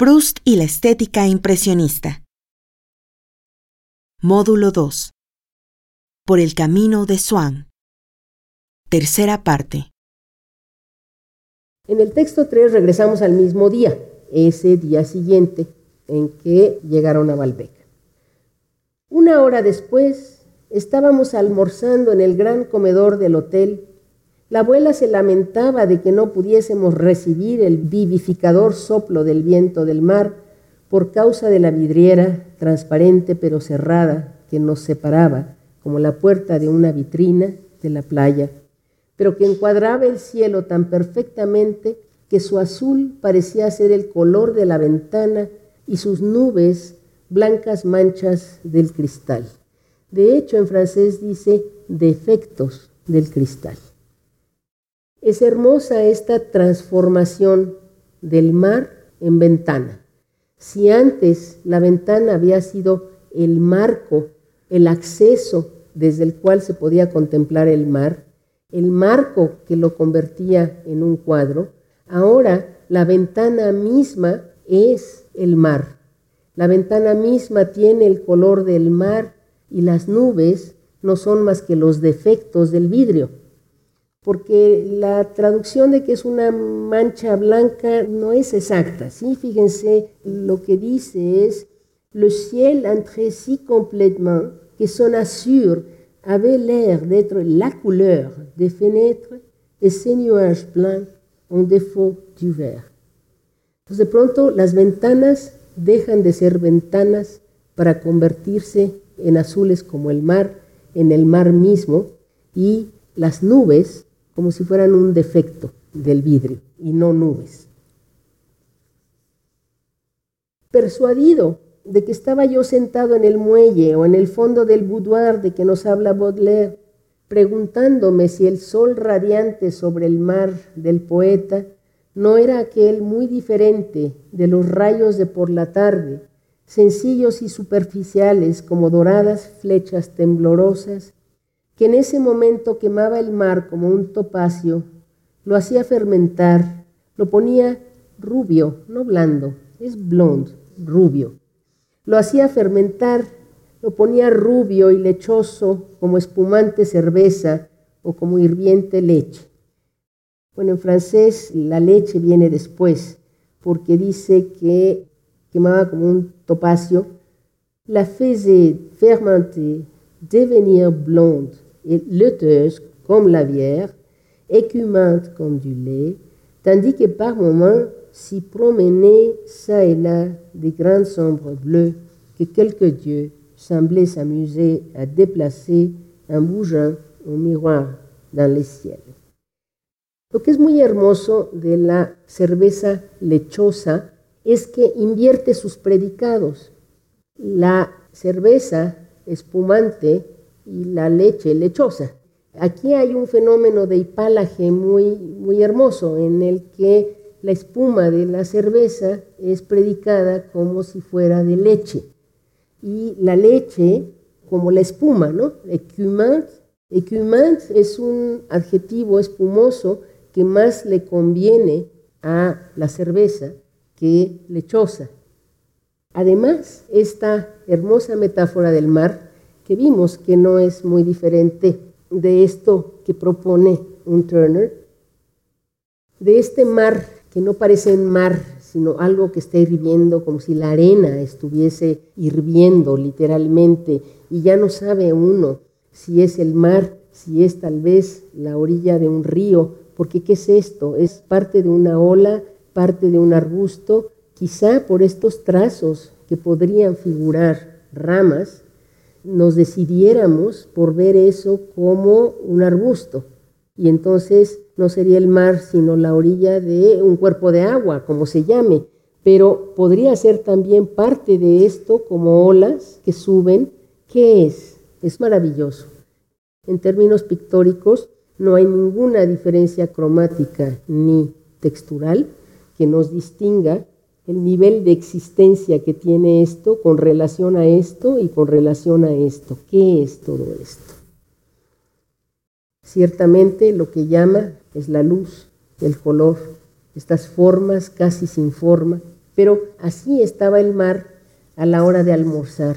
Proust y la estética impresionista. Módulo 2. Por el camino de Swann. Tercera parte. En el texto 3 regresamos al mismo día, ese día siguiente en que llegaron a Balbec. Una hora después, estábamos almorzando en el gran comedor del hotel la abuela se lamentaba de que no pudiésemos recibir el vivificador soplo del viento del mar por causa de la vidriera transparente pero cerrada que nos separaba, como la puerta de una vitrina de la playa, pero que encuadraba el cielo tan perfectamente que su azul parecía ser el color de la ventana y sus nubes blancas manchas del cristal. De hecho, en francés dice defectos del cristal. Es hermosa esta transformación del mar en ventana. Si antes la ventana había sido el marco, el acceso desde el cual se podía contemplar el mar, el marco que lo convertía en un cuadro, ahora la ventana misma es el mar. La ventana misma tiene el color del mar y las nubes no son más que los defectos del vidrio porque la traducción de que es una mancha blanca no es exacta. ¿sí? Fíjense, lo que dice es, le ciel entre si complètement que son azur avait l'air d'être la couleur des fenêtres et ces nuages blancs en défaut du vert. Entonces de pronto las ventanas dejan de ser ventanas para convertirse en azules como el mar, en el mar mismo, y las nubes como si fueran un defecto del vidrio y no nubes. Persuadido de que estaba yo sentado en el muelle o en el fondo del boudoir de que nos habla Baudelaire, preguntándome si el sol radiante sobre el mar del poeta no era aquel muy diferente de los rayos de por la tarde, sencillos y superficiales como doradas flechas temblorosas que en ese momento quemaba el mar como un topacio, lo hacía fermentar, lo ponía rubio, no blando, es blond, rubio. Lo hacía fermentar, lo ponía rubio y lechoso como espumante cerveza o como hirviente leche. Bueno, en francés la leche viene después, porque dice que quemaba como un topacio. La faisait fermenter, devenir blonde, laiteuse comme la bière, écumante comme du lait, tandis que par moments s'y promenaient çà et là des grandes sombres bleues que quelques dieux semblaient s'amuser à déplacer en bougeant un miroir dans le ciel. Lo que es muy hermoso de la cerveza lechosa es que invierte sus predicados. La cerveza espumante y la leche lechosa. Aquí hay un fenómeno de hipálaje muy, muy hermoso en el que la espuma de la cerveza es predicada como si fuera de leche y la leche como la espuma, ¿no? Écumant. Écumant es un adjetivo espumoso que más le conviene a la cerveza que lechosa. Además, esta hermosa metáfora del mar que vimos que no es muy diferente de esto que propone un Turner, de este mar que no parece un mar, sino algo que está hirviendo, como si la arena estuviese hirviendo literalmente, y ya no sabe uno si es el mar, si es tal vez la orilla de un río, porque ¿qué es esto? Es parte de una ola, parte de un arbusto, quizá por estos trazos que podrían figurar ramas, nos decidiéramos por ver eso como un arbusto. Y entonces no sería el mar, sino la orilla de un cuerpo de agua, como se llame. Pero podría ser también parte de esto como olas que suben. ¿Qué es? Es maravilloso. En términos pictóricos, no hay ninguna diferencia cromática ni textural que nos distinga el nivel de existencia que tiene esto con relación a esto y con relación a esto. ¿Qué es todo esto? Ciertamente lo que llama es la luz, el color, estas formas casi sin forma, Pero así estaba el mar a la hora de almorzar.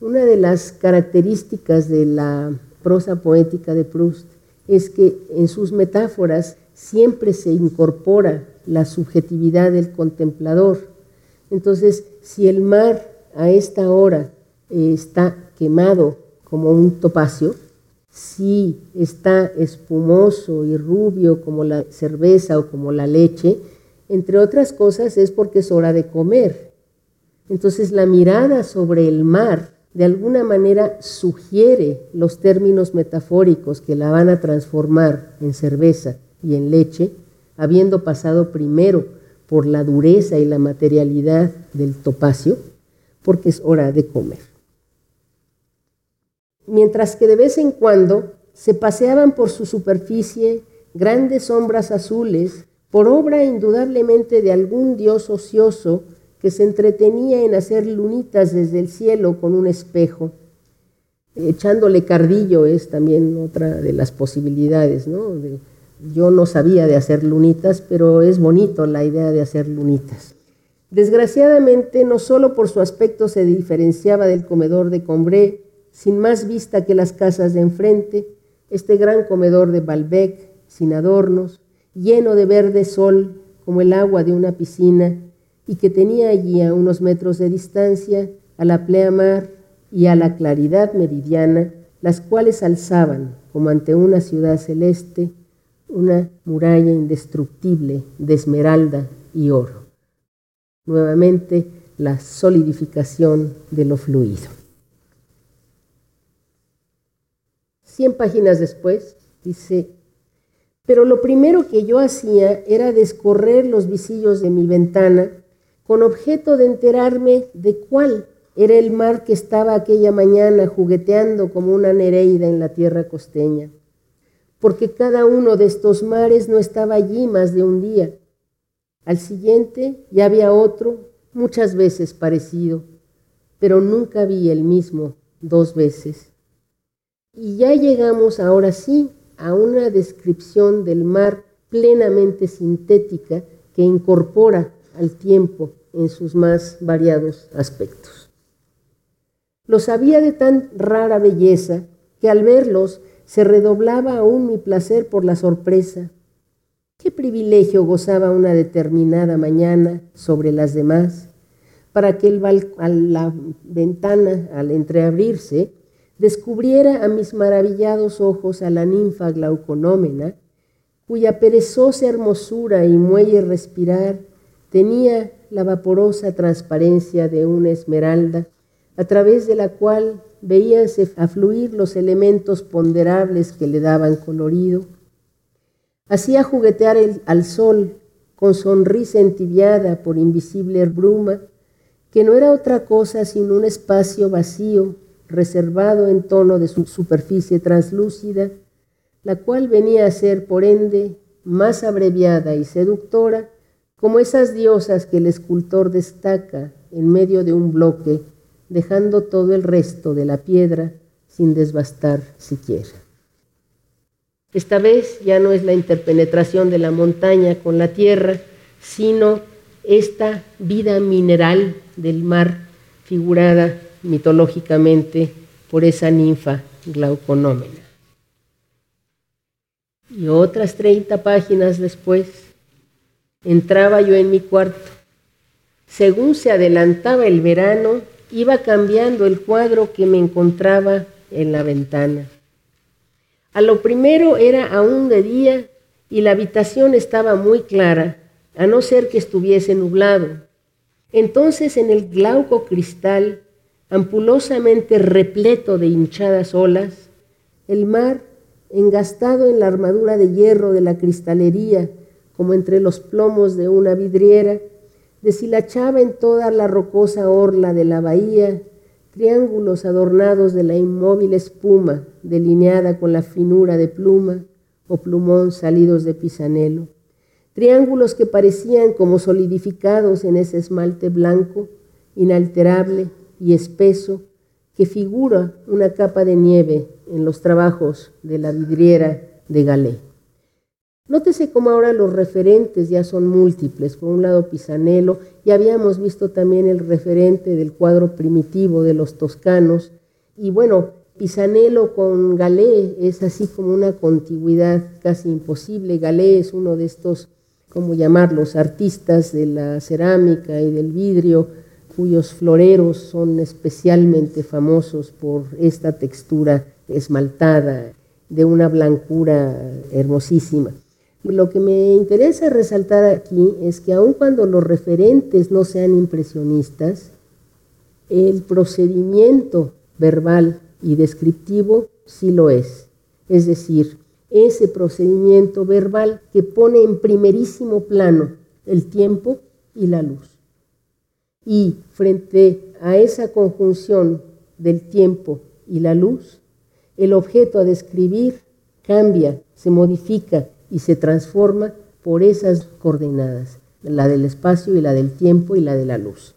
Una de las características de la prosa poética de Proust es que en sus metáforas siempre se incorpora la subjetividad del contemplador. Entonces, si el mar a esta hora eh, está quemado como un topacio, si está espumoso y rubio como la cerveza o como la leche, entre otras cosas es porque es hora de comer. Entonces la mirada sobre el mar de alguna manera sugiere los términos metafóricos que la van a transformar en cerveza y en leche, habiendo pasado primero por la dureza y la materialidad del topacio, porque es hora de comer. Mientras que de vez en cuando se paseaban por su superficie grandes sombras azules, por obra indudablemente de algún dios ocioso que se entretenía en hacer lunitas desde el cielo con un espejo. Echándole cardillo es también otra de las posibilidades, ¿no? Yo no sabía de hacer lunitas, pero es bonito la idea de hacer lunitas. Desgraciadamente, no solo por su aspecto se diferenciaba del comedor de Combré, sin más vista que las casas de enfrente, este gran comedor de Balbec, sin adornos, lleno de verde sol como el agua de una piscina, y que tenía allí a unos metros de distancia a la pleamar y a la claridad meridiana, las cuales alzaban, como ante una ciudad celeste, una muralla indestructible de esmeralda y oro. Nuevamente, la solidificación de lo fluido. Cien páginas después, dice, pero lo primero que yo hacía era descorrer los visillos de mi ventana con objeto de enterarme de cuál era el mar que estaba aquella mañana jugueteando como una nereida en la tierra costeña, porque cada uno de estos mares no estaba allí más de un día. Al siguiente ya había otro, muchas veces parecido, pero nunca vi el mismo dos veces. Y ya llegamos ahora sí a una descripción del mar plenamente sintética que incorpora al tiempo en sus más variados aspectos. Los había de tan rara belleza que al verlos se redoblaba aún mi placer por la sorpresa. ¿Qué privilegio gozaba una determinada mañana sobre las demás para que el a la ventana, al entreabrirse, descubriera a mis maravillados ojos a la ninfa glauconómena, cuya perezosa hermosura y muelle respirar tenía la vaporosa transparencia de una esmeralda, a través de la cual veíanse afluir los elementos ponderables que le daban colorido. Hacía juguetear al sol con sonrisa entibiada por invisible bruma, que no era otra cosa sino un espacio vacío, reservado en tono de su superficie translúcida, la cual venía a ser, por ende, más abreviada y seductora como esas diosas que el escultor destaca en medio de un bloque, dejando todo el resto de la piedra sin desbastar siquiera. Esta vez ya no es la interpenetración de la montaña con la tierra, sino esta vida mineral del mar figurada mitológicamente por esa ninfa glauconómena. Y otras 30 páginas después, Entraba yo en mi cuarto. Según se adelantaba el verano, iba cambiando el cuadro que me encontraba en la ventana. A lo primero era aún de día y la habitación estaba muy clara, a no ser que estuviese nublado. Entonces en el glauco cristal, ampulosamente repleto de hinchadas olas, el mar, engastado en la armadura de hierro de la cristalería, como entre los plomos de una vidriera, deshilachaba en toda la rocosa orla de la bahía triángulos adornados de la inmóvil espuma delineada con la finura de pluma o plumón salidos de pisanelo, triángulos que parecían como solidificados en ese esmalte blanco, inalterable y espeso, que figura una capa de nieve en los trabajos de la vidriera de Galé. Nótese cómo ahora los referentes ya son múltiples. Por un lado Pisanello, ya habíamos visto también el referente del cuadro primitivo de los toscanos. Y bueno, Pisanello con Galé es así como una contigüidad casi imposible. Galé es uno de estos, ¿cómo llamarlos?, artistas de la cerámica y del vidrio, cuyos floreros son especialmente famosos por esta textura esmaltada, de una blancura hermosísima. Lo que me interesa resaltar aquí es que aun cuando los referentes no sean impresionistas, el procedimiento verbal y descriptivo sí lo es. Es decir, ese procedimiento verbal que pone en primerísimo plano el tiempo y la luz. Y frente a esa conjunción del tiempo y la luz, el objeto a describir cambia, se modifica y se transforma por esas coordenadas, la del espacio y la del tiempo y la de la luz.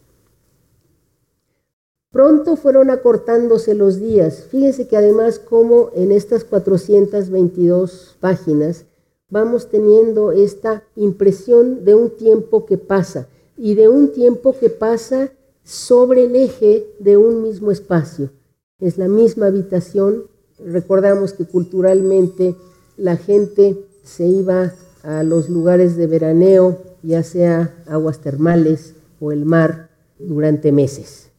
Pronto fueron acortándose los días. Fíjense que además como en estas 422 páginas vamos teniendo esta impresión de un tiempo que pasa y de un tiempo que pasa sobre el eje de un mismo espacio. Es la misma habitación. Recordamos que culturalmente la gente se iba a los lugares de veraneo, ya sea aguas termales o el mar, durante meses,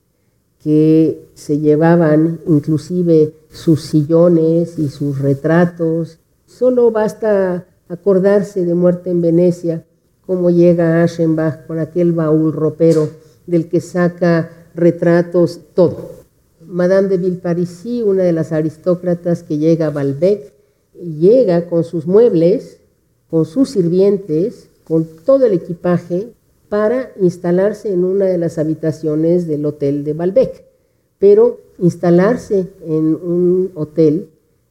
que se llevaban inclusive sus sillones y sus retratos. Solo basta acordarse de Muerte en Venecia, cómo llega Aschenbach con aquel baúl ropero del que saca retratos, todo. Madame de Villeparisis, una de las aristócratas que llega a Balbec, llega con sus muebles, con sus sirvientes, con todo el equipaje para instalarse en una de las habitaciones del hotel de Balbec. Pero instalarse en un hotel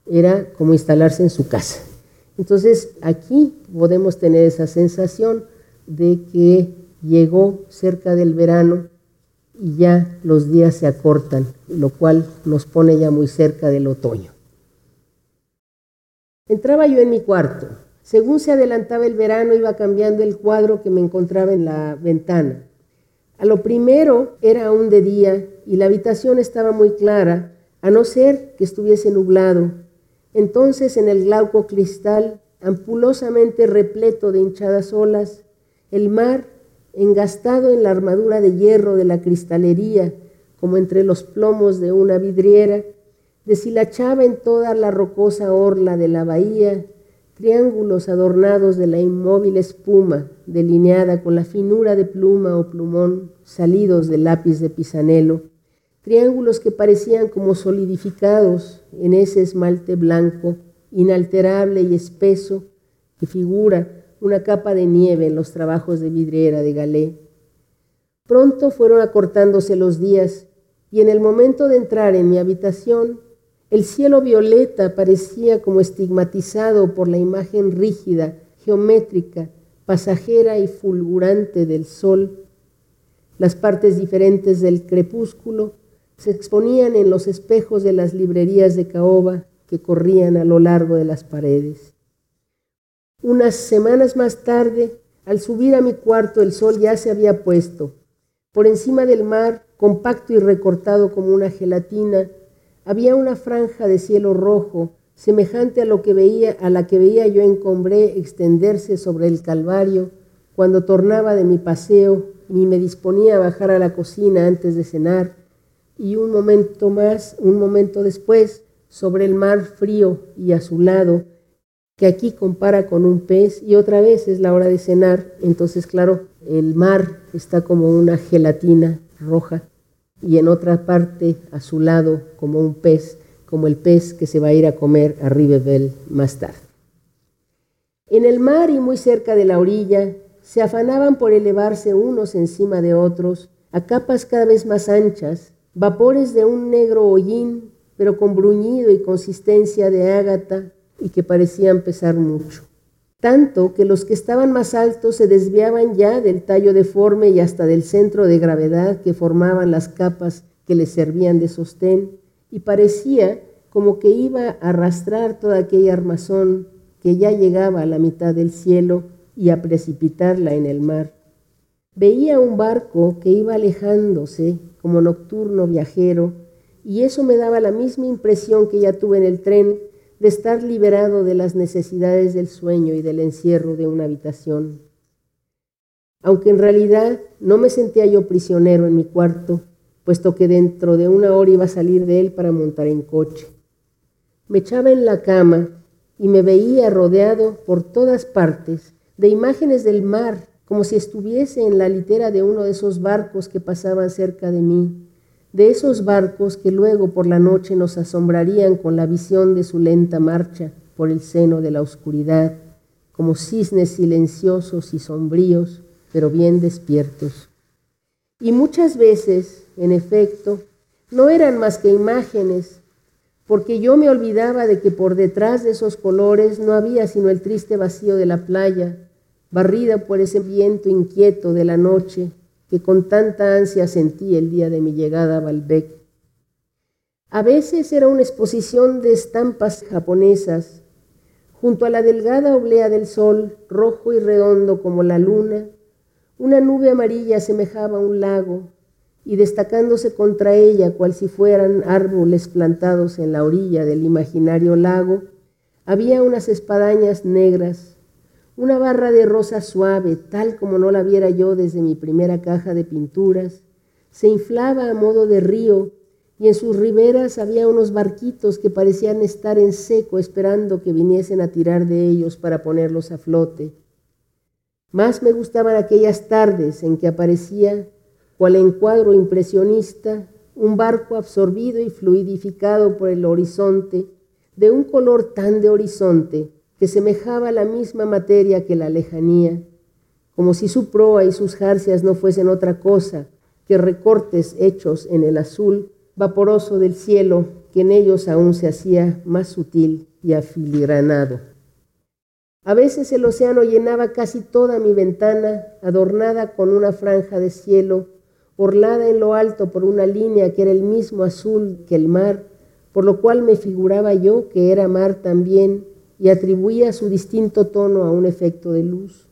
era como instalarse en su casa. Entonces aquí podemos tener esa sensación de que llegó cerca del verano y ya los días se acortan, lo cual nos pone ya muy cerca del otoño. Entraba yo en mi cuarto. Según se adelantaba el verano, iba cambiando el cuadro que me encontraba en la ventana. A lo primero era aún de día y la habitación estaba muy clara, a no ser que estuviese nublado. Entonces en el glauco cristal, ampulosamente repleto de hinchadas olas, el mar, engastado en la armadura de hierro de la cristalería, como entre los plomos de una vidriera, deshilachaba en toda la rocosa orla de la bahía triángulos adornados de la inmóvil espuma, delineada con la finura de pluma o plumón salidos del lápiz de Pisanello, triángulos que parecían como solidificados en ese esmalte blanco, inalterable y espeso, que figura una capa de nieve en los trabajos de vidriera de Galé. Pronto fueron acortándose los días y en el momento de entrar en mi habitación el cielo violeta parecía como estigmatizado por la imagen rígida, geométrica, pasajera y fulgurante del sol. Las partes diferentes del crepúsculo se exponían en los espejos de las librerías de caoba que corrían a lo largo de las paredes. Unas semanas más tarde, al subir a mi cuarto, el sol ya se había puesto. Por encima del mar, compacto y recortado como una gelatina, había una franja de cielo rojo, semejante a, lo que veía, a la que veía yo en Combré extenderse sobre el Calvario cuando tornaba de mi paseo y me disponía a bajar a la cocina antes de cenar, y un momento más, un momento después, sobre el mar frío y azulado, que aquí compara con un pez, y otra vez es la hora de cenar, entonces claro, el mar está como una gelatina roja y en otra parte a su lado como un pez, como el pez que se va a ir a comer a Ribebel más tarde. En el mar y muy cerca de la orilla se afanaban por elevarse unos encima de otros a capas cada vez más anchas, vapores de un negro hollín, pero con bruñido y consistencia de ágata y que parecían pesar mucho tanto que los que estaban más altos se desviaban ya del tallo deforme y hasta del centro de gravedad que formaban las capas que les servían de sostén, y parecía como que iba a arrastrar toda aquella armazón que ya llegaba a la mitad del cielo y a precipitarla en el mar. Veía un barco que iba alejándose como nocturno viajero y eso me daba la misma impresión que ya tuve en el tren de estar liberado de las necesidades del sueño y del encierro de una habitación. Aunque en realidad no me sentía yo prisionero en mi cuarto, puesto que dentro de una hora iba a salir de él para montar en coche. Me echaba en la cama y me veía rodeado por todas partes de imágenes del mar, como si estuviese en la litera de uno de esos barcos que pasaban cerca de mí, de esos barcos que luego por la noche nos asombrarían con la visión de su lenta marcha por el seno de la oscuridad, como cisnes silenciosos y sombríos, pero bien despiertos. Y muchas veces en efecto, no eran más que imágenes, porque yo me olvidaba de que por detrás de esos colores no había sino el triste vacío de la playa, barrida por ese viento inquieto de la noche que con tanta ansia sentí el día de mi llegada a Balbec. A veces era una exposición de estampas japonesas, junto a la delgada oblea del sol, rojo y redondo como la luna, una nube amarilla semejaba un lago, y destacándose contra ella cual si fueran árboles plantados en la orilla del imaginario lago, había unas espadañas negras, una barra de rosa suave, tal como no la viera yo desde mi primera caja de pinturas, se inflaba a modo de río y en sus riberas había unos barquitos que parecían estar en seco esperando que viniesen a tirar de ellos para ponerlos a flote. Más me gustaban aquellas tardes en que aparecía cual encuadro impresionista, un barco absorbido y fluidificado por el horizonte, de un color tan de horizonte que semejaba la misma materia que la lejanía, como si su proa y sus jarcias no fuesen otra cosa que recortes hechos en el azul vaporoso del cielo, que en ellos aún se hacía más sutil y afiligranado. A veces el océano llenaba casi toda mi ventana, adornada con una franja de cielo orlada en lo alto por una línea que era el mismo azul que el mar, por lo cual me figuraba yo que era mar también y atribuía su distinto tono a un efecto de luz.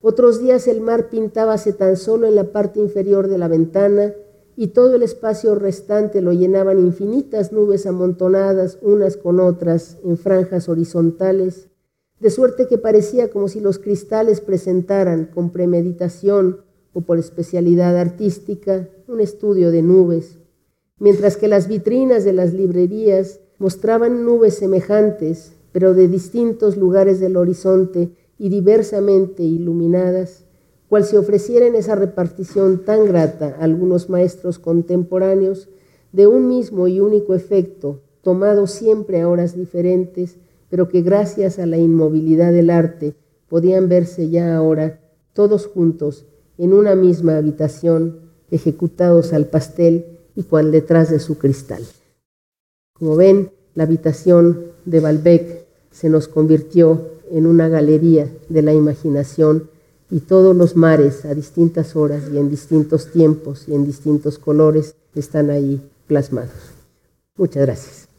Otros días el mar pintábase tan solo en la parte inferior de la ventana y todo el espacio restante lo llenaban infinitas nubes amontonadas unas con otras en franjas horizontales, de suerte que parecía como si los cristales presentaran con premeditación o por especialidad artística un estudio de nubes, mientras que las vitrinas de las librerías mostraban nubes semejantes, pero de distintos lugares del horizonte y diversamente iluminadas, cual si ofrecieran esa repartición tan grata a algunos maestros contemporáneos de un mismo y único efecto, tomado siempre a horas diferentes, pero que gracias a la inmovilidad del arte podían verse ya ahora todos juntos en una misma habitación, ejecutados al pastel y cual detrás de su cristal. Como ven, la habitación de Balbec se nos convirtió en una galería de la imaginación y todos los mares a distintas horas y en distintos tiempos y en distintos colores están ahí plasmados. Muchas gracias.